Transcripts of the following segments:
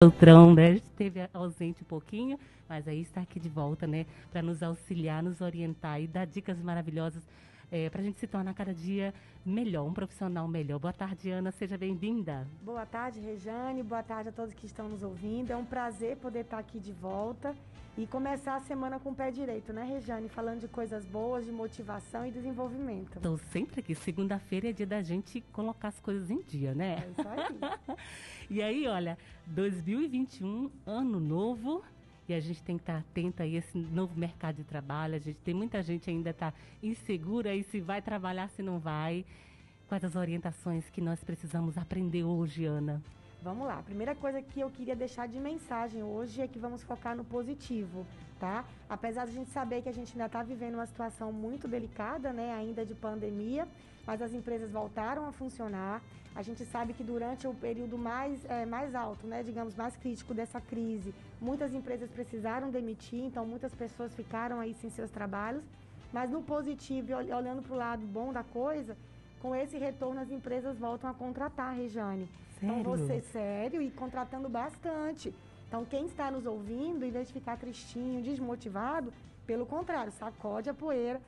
Beltrão, né? Esteve ausente um pouquinho, mas aí está aqui de volta, né? Para nos auxiliar, nos orientar e dar dicas maravilhosas é, para a gente se tornar cada dia melhor, um profissional melhor. Boa tarde, Ana, seja bem-vinda. Boa tarde, Rejane, boa tarde a todos que estão nos ouvindo. É um prazer poder estar aqui de volta e começar a semana com o pé direito, né, Rejane? Falando de coisas boas, de motivação e desenvolvimento. Estou sempre aqui. Segunda-feira é dia da gente colocar as coisas em dia, né? É isso aí. e aí, olha, 2021, ano novo. E a gente tem que estar atento a esse novo mercado de trabalho. A gente tem muita gente ainda está insegura aí se vai trabalhar, se não vai. Quais as orientações que nós precisamos aprender hoje, Ana? Vamos lá. A primeira coisa que eu queria deixar de mensagem hoje é que vamos focar no positivo, tá? Apesar de a gente saber que a gente ainda está vivendo uma situação muito delicada, né, ainda de pandemia, mas as empresas voltaram a funcionar. A gente sabe que durante o período mais, é, mais alto, né, digamos, mais crítico dessa crise, muitas empresas precisaram demitir, então muitas pessoas ficaram aí sem seus trabalhos. Mas no positivo, olhando para o lado bom da coisa, com esse retorno as empresas voltam a contratar, Rejane. Sério? Então você sério e contratando bastante. Então quem está nos ouvindo, em vez de ficar tristinho, desmotivado, pelo contrário, sacode a poeira,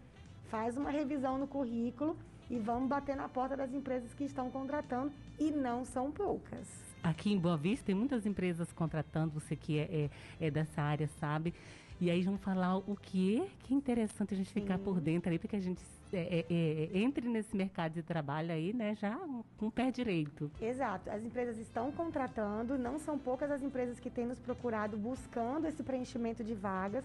faz uma revisão no currículo e vamos bater na porta das empresas que estão contratando e não são poucas. Aqui em Boa Vista tem muitas empresas contratando, você que é, é, é dessa área sabe. E aí vamos falar o que é que interessante a gente ficar Sim. por dentro aí, porque a gente é, é, é, entre nesse mercado de trabalho aí, né, já com o pé direito. Exato. As empresas estão contratando, não são poucas as empresas que têm nos procurado buscando esse preenchimento de vagas.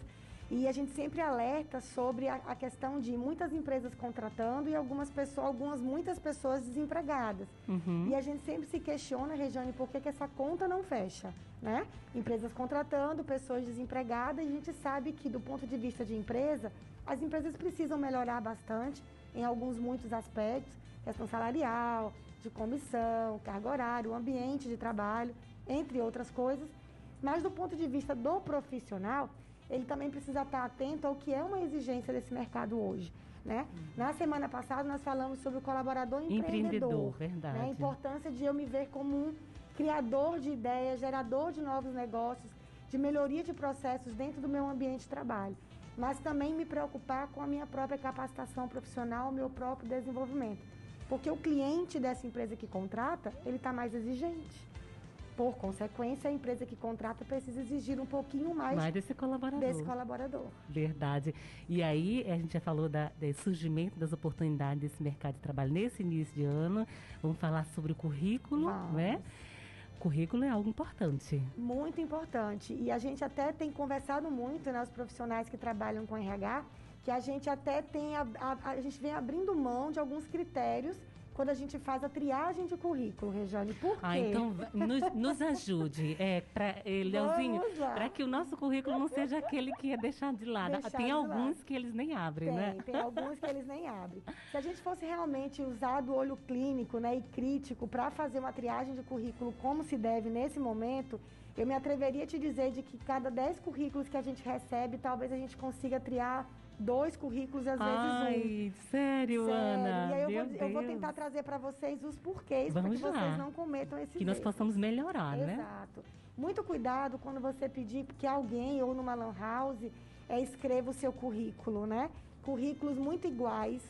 E a gente sempre alerta sobre a, a, questão de muitas empresas contratando e algumas pessoas, algumas muitas pessoas desempregadas. Uhum. E a gente sempre se questiona, Regiane, por que, que essa conta não fecha, né? Empresas contratando, pessoas desempregadas, e a gente sabe que do ponto de vista de empresa, as empresas precisam melhorar bastante em alguns muitos aspectos, questão salarial, de comissão, carga horária, o ambiente de trabalho, entre outras coisas. Mas do ponto de vista do profissional, ele também precisa estar atento ao que é uma exigência desse mercado hoje. Né? Uhum. Na semana passada nós falamos sobre o colaborador empreendedor. Empreendedor, verdade. Né? A importância de eu me ver como um criador de ideias, gerador de novos negócios, de melhoria de processos dentro do meu ambiente de trabalho. Mas também me preocupar com a minha própria capacitação profissional, o meu próprio desenvolvimento. Porque o cliente dessa empresa que contrata, ele está mais exigente. Por consequência, a empresa que contrata precisa exigir um pouquinho mais, mais desse colaborador. Desse colaborador. Verdade. E aí, a gente já falou da, do surgimento das oportunidades desse mercado de trabalho nesse início de ano. Vamos falar sobre o currículo, Vamos. né? currículo é algo importante. Muito importante. E a gente até tem conversado muito, né, os profissionais que trabalham com RH, que a gente até tem, a, a, a gente vem abrindo mão de alguns critérios quando a gente faz a triagem de currículo, Regiane. Por quê? Ah, então nos, nos ajude, é, pra, eh, Leozinho, para que o nosso currículo não seja aquele que é deixado de lado. Deixar tem de alguns lado. que eles nem abrem, tem, né? Tem alguns que eles nem abrem. Se a gente fosse realmente usar do olho clínico né, e crítico para fazer uma triagem de currículo como se deve nesse momento, eu me atreveria a te dizer de que cada 10 currículos que a gente recebe, talvez a gente consiga triar dois currículos às vezes Ai, um. Sério, sério, Ana? E aí eu vou, eu vou, tentar trazer para vocês os porquês para que vocês não cometam esses Que nós possamos melhorar, Exato. né? Exato. Muito cuidado quando você pedir que alguém ou numa lan house é, escreva o seu currículo, né? Currículos muito iguais,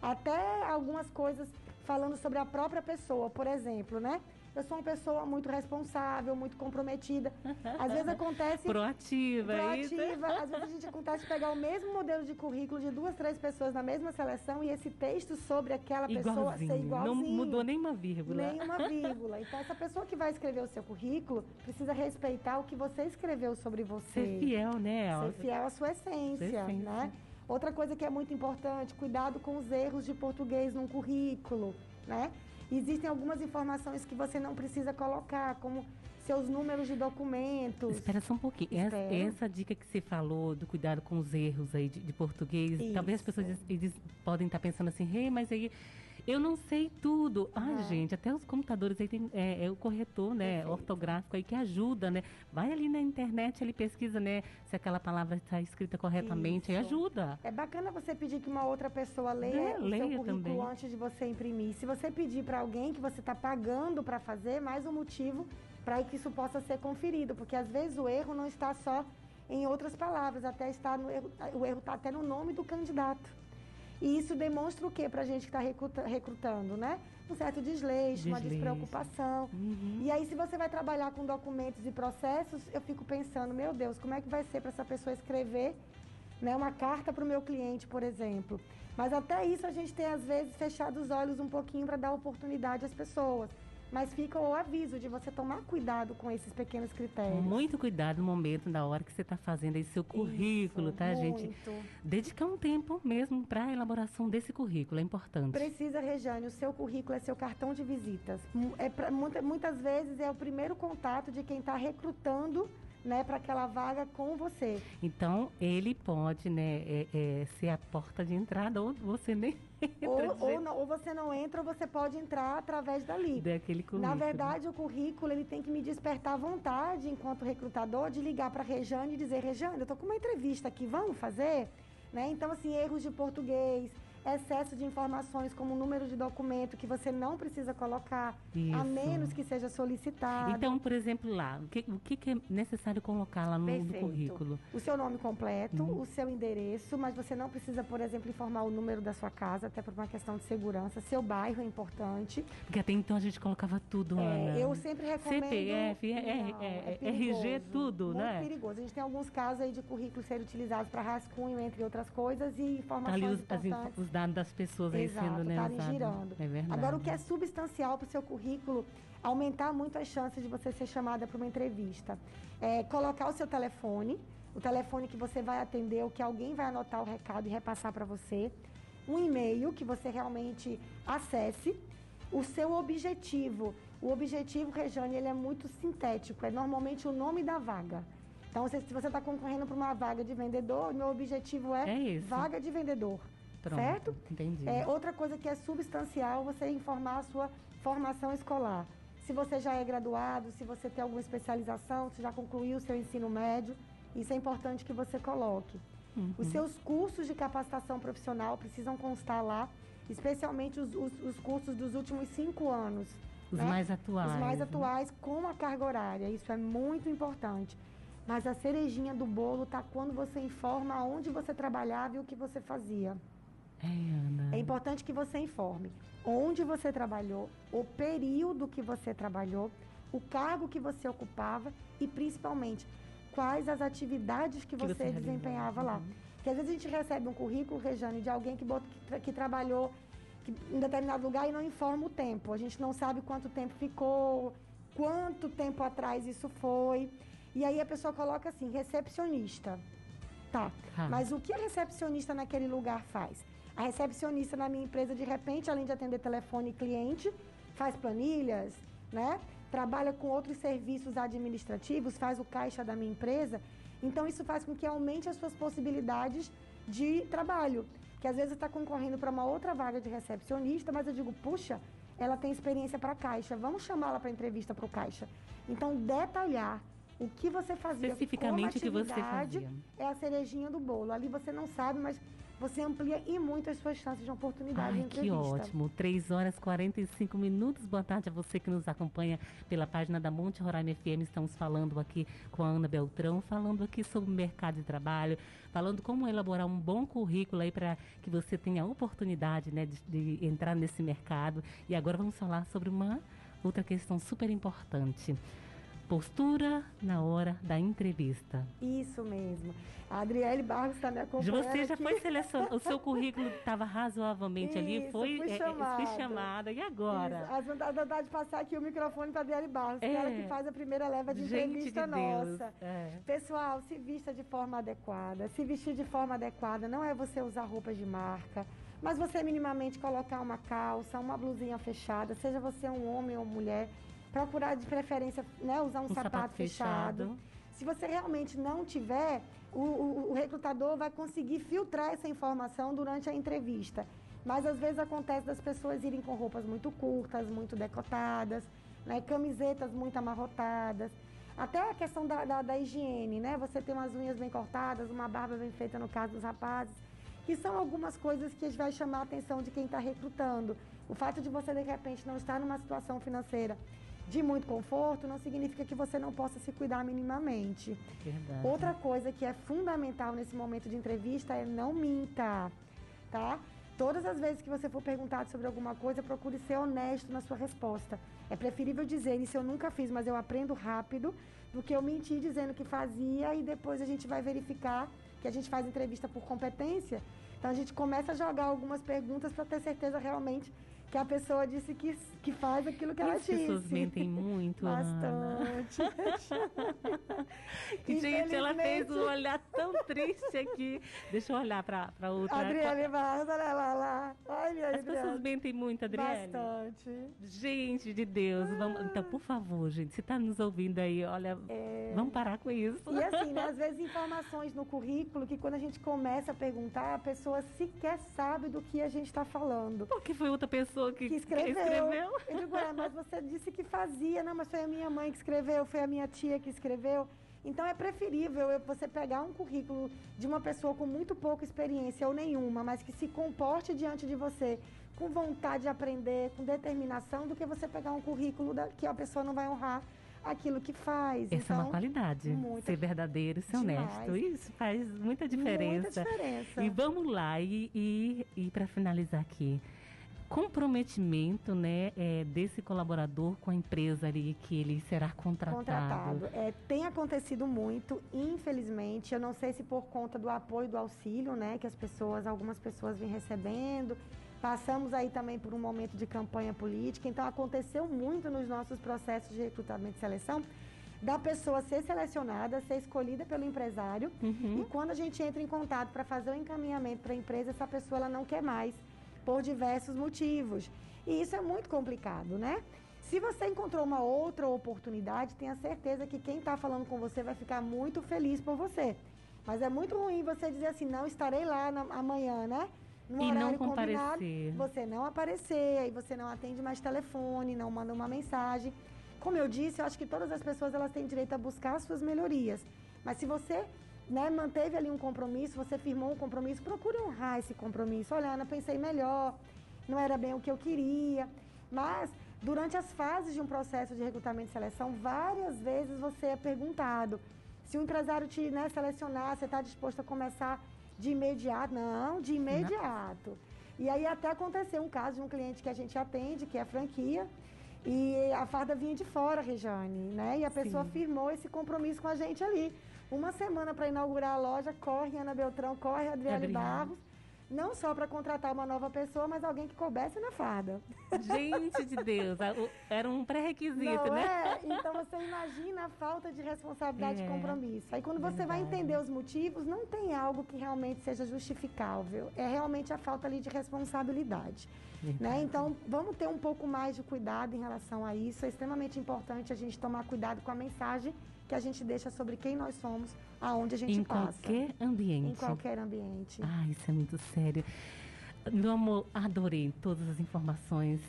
até algumas coisas falando sobre a própria pessoa, por exemplo, né? Eu sou uma pessoa muito responsável, muito comprometida. Às vezes acontece. Proativa, Proativa. Isso. Às vezes a gente acontece pegar o mesmo modelo de currículo de duas, três pessoas na mesma seleção e esse texto sobre aquela pessoa ser igualzinho. Não mudou nenhuma vírgula. Nenhuma vírgula. Então, essa pessoa que vai escrever o seu currículo precisa respeitar o que você escreveu sobre você. Ser fiel, né? Ser fiel à sua essência, essência. né? Outra coisa que é muito importante, cuidado com os erros de português num currículo, né? Existem algumas informações que você não precisa colocar, como seus números de documentos. Espera só um pouquinho. Essa, essa, dica que você falou do cuidado com os erros aí de, de português, Isso. talvez as pessoas eles podem estar pensando assim, hey, mas aí eu não sei tudo. Ah, gente, até os computadores aí tem é, é o corretor, né, Perfeito. ortográfico aí que ajuda, né? Vai ali na internet, ele pesquisa, né, se aquela palavra está escrita corretamente, Isso. aí ajuda. É bacana você pedir que uma outra pessoa leia é, o leia seu currículo também. antes de você imprimir. Se você pedir para alguém que você está pagando para fazer, mais um motivo para que isso possa ser conferido, porque às vezes o erro não está só em outras palavras, até está no erro, o erro está até no nome do candidato. E isso demonstra o que para a gente que está recruta, recrutando, né? Um certo desleixo, desleixo. uma despreocupação. Uhum. E aí, se você vai trabalhar com documentos e processos, eu fico pensando, meu Deus, como é que vai ser para essa pessoa escrever né, uma carta para o meu cliente, por exemplo? Mas até isso a gente tem, às vezes, fechado os olhos um pouquinho para dar oportunidade às pessoas. Mas fica o aviso de você tomar cuidado com esses pequenos critérios. Muito cuidado no momento, na hora que você está fazendo aí seu currículo, Isso, tá, muito. gente? Dedicar um tempo mesmo para a elaboração desse currículo, é importante. Precisa, Rejane, o seu currículo é seu cartão de visitas. É pra, muita, muitas vezes é o primeiro contato de quem está recrutando né, para aquela vaga com você. Então, ele pode né, é, é, ser a porta de entrada ou você nem ou, ou, não, ou, você não entra ou você pode entrar através dali. Daquele currículo. Na verdade, o currículo ele tem que me despertar vontade, enquanto recrutador, de ligar para a Rejane e dizer, Rejane, eu estou com uma entrevista aqui, vamos fazer? Né? Então, assim, erros de português, excesso de informações como o número de documento que você não precisa colocar, Isso. a menos que seja solicitado. Então, por exemplo, lá, o que, o que é necessário colocar lá no, no currículo? O seu nome completo, hum. o seu endereço, mas você não precisa, por exemplo, informar o número da sua casa, até por uma questão de segurança. Seu bairro é importante. Porque até então a gente colocava tudo, é, Ana. Eu sempre recomendo... CPF, é, é, não, é, é RG, tudo, muito né? Muito perigoso. A gente tem alguns casos aí de currículos serem utilizados para rascunho, entre outras coisas, e informações Ali os, importantes. As, os dados das pessoas aí Exato, sendo né, girando. É verdade. Agora, o que é substancial para o seu currículo, aumentar muito as chances de você ser chamada para uma entrevista. É colocar o seu telefone, o telefone que você vai atender, o que alguém vai anotar o recado e repassar para você. Um e-mail que você realmente acesse. O seu objetivo. O objetivo, Rejane, ele é muito sintético. É normalmente o nome da vaga. Então, se você está concorrendo para uma vaga de vendedor, meu objetivo é, é vaga de vendedor. Pronto, certo? Entendi. É, outra coisa que é substancial, você informar a sua formação escolar. Se você já é graduado, se você tem alguma especialização, se já concluiu o seu ensino médio, isso é importante que você coloque. Uhum. Os seus cursos de capacitação profissional precisam constar lá, especialmente os, os, os cursos dos últimos cinco anos. Os né? mais atuais. Os mais né? atuais com a carga horária. Isso é muito importante. Mas a cerejinha do bolo está quando você informa onde você trabalhava e o que você fazia. É, é importante que você informe onde você trabalhou, o período que você trabalhou, o cargo que você ocupava e principalmente quais as atividades que, que você, você, desempenhava lá. Uhum. Porque às vezes a gente recebe um currículo, Rejane, de alguém que, que, que trabalhou que, em determinado lugar e não informa o tempo. A gente não sabe quanto tempo ficou, quanto tempo atrás isso foi. E aí a pessoa coloca assim, recepcionista. Tá. Ah. Mas o que a recepcionista naquele lugar faz? A recepcionista na minha empresa, de repente, além de atender telefone e cliente, faz planilhas, né? Trabalha com outros serviços administrativos, faz o caixa da minha empresa. Então, isso faz com que aumente as suas possibilidades de trabalho. Que às vezes está concorrendo para uma outra vaga de recepcionista, mas eu digo, puxa, ela tem experiência para caixa, vamos chamá-la para entrevista para o caixa. Então, detalhar o que você fazia especificamente o que você fazia é a cerejinha do bolo. Ali você não sabe, mas você amplia e muito as suas chances de oportunidade Ai, de entrevista. Que ótimo. 3 horas e 45 minutos. Boa tarde a você que nos acompanha pela página da Monte Roraima FM. Estamos falando aqui com a Ana Beltrão, falando aqui sobre o mercado de trabalho, falando como elaborar um bom currículo aí para que você tenha a oportunidade né, de, de entrar nesse mercado. E agora vamos falar sobre uma outra questão super importante postura na hora da entrevista. Isso mesmo. A Adriele Barros está me acompanhando. Você já aqui. foi selecionada, o seu currículo estava razoavelmente Isso, ali, foi fui é, chamada. fui chamada. E agora? Isso. A vontade de passar aqui o microfone para a Adriele Barros, é. que ela que faz a primeira leva de Gente entrevista de nossa. É. Pessoal, se vista de forma adequada. Se vestir de forma adequada não é você usar roupas de marca. Mas você minimamente colocar uma calça, uma blusinha fechada, seja você um homem ou mulher, procurar de preferência né, usar um, um sapato, sapato fechado. fechado. Se você realmente não tiver, o, o, o, recrutador vai conseguir filtrar essa informação durante a entrevista. Mas às vezes acontece das pessoas irem com roupas muito curtas, muito decotadas, né, camisetas muito amarrotadas. Até a questão da, da, da higiene, né? Você tem umas unhas bem cortadas, uma barba bem feita no caso dos rapazes, que são algumas coisas que vai chamar a atenção de quem está recrutando. O fato de você, de repente, não estar numa situação financeira de muito conforto, não significa que você não possa se cuidar minimamente. Verdade. Outra coisa que é fundamental nesse momento de entrevista é não minta, tá? Todas as vezes que você for perguntado sobre alguma coisa, procure ser honesto na sua resposta. É preferível dizer, isso eu nunca fiz, mas eu aprendo rápido, do que eu mentir dizendo que fazia e depois a gente vai verificar que a gente faz entrevista por competência. Então a gente começa a jogar algumas perguntas para ter certeza realmente que a pessoa disse que, que faz aquilo que e ela as disse. As pessoas mentem muito, Bastante. Gente, ela fez um olhar tão triste aqui. Deixa eu olhar para outra. Adriane Barros, olha lá, lá. Ai, minha As Adriane. pessoas mentem muito, Adriane. Bastante. Gente de Deus, vamos, então, por favor, gente, se está nos ouvindo aí, olha, é... vamos parar com isso. E assim, né, às vezes informações no currículo que quando a gente começa a perguntar, a pessoa sequer sabe do que a gente está falando. Porque foi outra pessoa pessoa que, que escreveu. Que escreveu. Eu digo, é, mas você disse que fazia. Não, mas foi a minha mãe que escreveu, foi a minha tia que escreveu. Então é preferível você pegar um currículo de uma pessoa com muito pouca experiência ou nenhuma, mas que se comporte diante de você com vontade de aprender, com determinação, do que você pegar um currículo da, que a pessoa não vai honrar aquilo que faz. Essa então, é uma então, qualidade. Muita, ser verdadeiro, ser demais. honesto. Isso faz muita diferença. Muita diferença. E vamos lá, e, e, e para finalizar aqui comprometimento né, é, desse colaborador com a empresa ali que ele será contratado. Contratado. É, tem acontecido muito, infelizmente. Eu não sei se por conta do apoio do auxílio, né, que as pessoas, algumas pessoas vêm recebendo. Passamos aí também por um momento de campanha política, então aconteceu muito nos nossos processos de recrutamento e seleção da pessoa ser selecionada, ser escolhida pelo empresário uhum. e quando a gente entra em contato para fazer o encaminhamento para a empresa, essa pessoa ela não quer mais por diversos motivos. E isso é muito complicado, né? Se você encontrou uma outra oportunidade, tenha certeza que quem está falando com você vai ficar muito feliz por você. Mas é muito ruim você dizer assim, não estarei lá na, amanhã, né? No e não comparecer. Você não aparecer, aí você não atende mais telefone, não manda uma mensagem. Como eu disse, eu acho que todas as pessoas elas têm direito a buscar as suas melhorias. Mas se você né, manteve ali um compromisso, você firmou um compromisso, procure honrar esse compromisso. Olha, Ana, pensei melhor, não era bem o que eu queria. Mas, durante as fases de um processo de recrutamento e seleção, várias vezes você é perguntado se o empresário te né, selecionar, você está disposto a começar de imediato? Não, de imediato. E aí até aconteceu um caso de um cliente que a gente atende, que é franquia, e a farda vinha de fora, Rejane, né? E a pessoa Sim. firmou esse compromisso com a gente ali. Uma semana para inaugurar a loja, corre Ana Beltrão, corre Adriane Barros não só para contratar uma nova pessoa, mas alguém que coubesse na farda. Gente de Deus, era um pré-requisito, né? É? Então você imagina a falta de responsabilidade é, e compromisso. Aí quando você verdade. vai entender os motivos, não tem algo que realmente seja justificável. É realmente a falta ali de responsabilidade. Né? Então, vamos ter um pouco mais de cuidado em relação a isso. É extremamente importante a gente tomar cuidado com a mensagem que a gente deixa sobre quem nós somos, aonde a gente em passa. Em qualquer ambiente. Em qualquer ambiente. Ah, isso é muito sério. Meu amor, adorei todas as informações.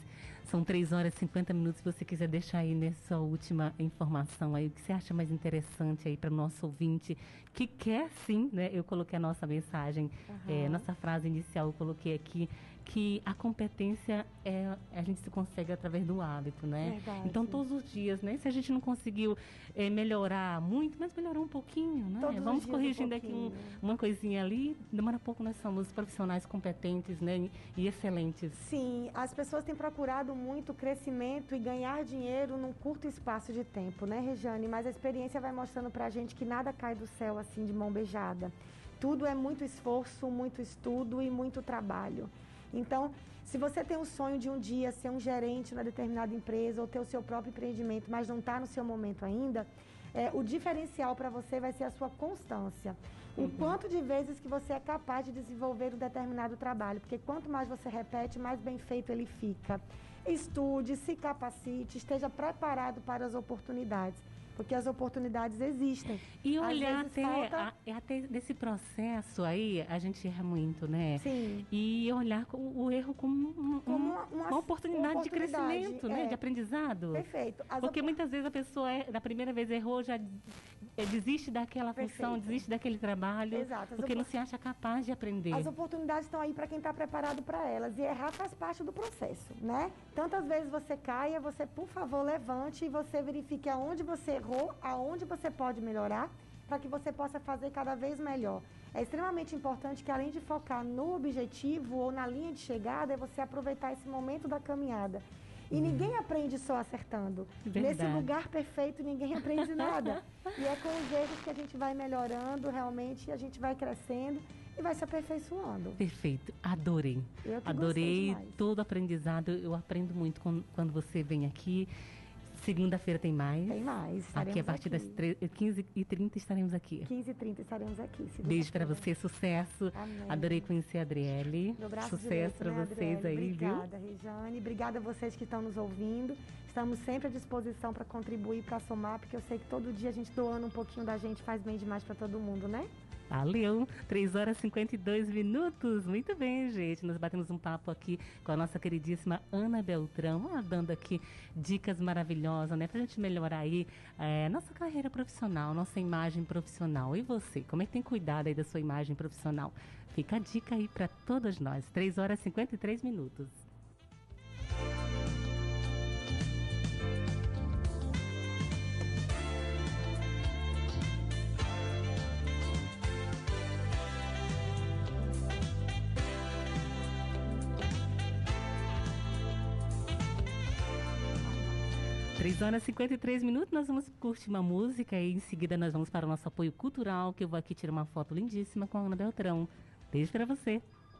São 3 horas e 50 minutos. Se você quiser deixar aí nessa última informação aí, o que você acha mais interessante aí para o nosso ouvinte que quer sim, né? Eu coloquei a nossa mensagem, uhum. é, nossa frase inicial, eu coloquei aqui que a competência é a gente se consegue através do hábito, né? Verdade. Então todos os dias, né? Se a gente não conseguiu é, melhorar muito, mas melhorar um pouquinho, né? Todos Vamos corrigindo um aqui um, uma coisinha ali. Demora pouco nós somos profissionais competentes, né? E excelentes. Sim, as pessoas têm procurado muito crescimento e ganhar dinheiro num curto espaço de tempo, né, Rejane? Mas a experiência vai mostrando para a gente que nada cai do céu assim de mão beijada. Tudo é muito esforço, muito estudo e muito trabalho. Então, se você tem o sonho de um dia ser um gerente na determinada empresa ou ter o seu próprio empreendimento, mas não está no seu momento ainda, é, o diferencial para você vai ser a sua constância. O uhum. quanto de vezes que você é capaz de desenvolver um determinado trabalho, porque quanto mais você repete, mais bem feito ele fica. Estude, se capacite, esteja preparado para as oportunidades. Porque as oportunidades existem. E olhar até, falta... a, é até desse processo aí, a gente erra muito, né? Sim. E olhar o erro como, um, como uma, uma, uma, oportunidade, uma, oportunidade de crescimento, né? é. né? De aprendizado. Perfeito. As porque op... muitas vezes a pessoa, é, da primeira vez errou, já é, desiste daquela Perfeito. função, desiste daquele trabalho. Exato. porque não se acha capaz de aprender. As oportunidades estão aí para quem está preparado para elas. E errar faz parte do processo, né? Tantas vezes você caia, você, por favor, levante e você verifique aonde você errou, aonde você pode melhorar, para que você possa fazer cada vez melhor. É extremamente importante que, além de focar no objetivo ou na linha de chegada, é você aproveitar esse momento da caminhada. E uhum. ninguém aprende só acertando. Verdade. Nesse lugar perfeito, ninguém aprende nada. e é com os erros que a gente vai melhorando realmente, a gente vai crescendo e vai se aperfeiçoando. Perfeito. Adorei. Adorei todo o aprendizado. Eu aprendo muito quando você vem aqui. Segunda-feira tem mais. Tem mais. Aqui a partir aqui. das 15h30 estaremos aqui. 15h30 estaremos aqui. Beijo para você, sucesso. Amém. Adorei conhecer a Adriele. Meu braço sucesso para né, vocês aí, Obrigada, viu? Obrigada, Rejane. Obrigada a vocês que estão nos ouvindo. Estamos sempre à disposição para contribuir, para somar, porque eu sei que todo dia a gente doando um pouquinho da gente faz bem demais para todo mundo, né? Valeu! 3 horas e 52 minutos. Muito bem, gente. Nós batemos um papo aqui com a nossa queridíssima Ana Beltrão, dando aqui dicas maravilhosas, né? Pra gente melhorar aí é, nossa carreira profissional, nossa imagem profissional. E você, como é que tem cuidado aí da sua imagem profissional? Fica a dica aí para todas nós. 3 horas e 53 minutos. 3 horas e 53 minutos, nós vamos curtir uma música e em seguida nós vamos para o nosso apoio cultural, que eu vou aqui tirar uma foto lindíssima com a Ana Beltrão. Beijo para você.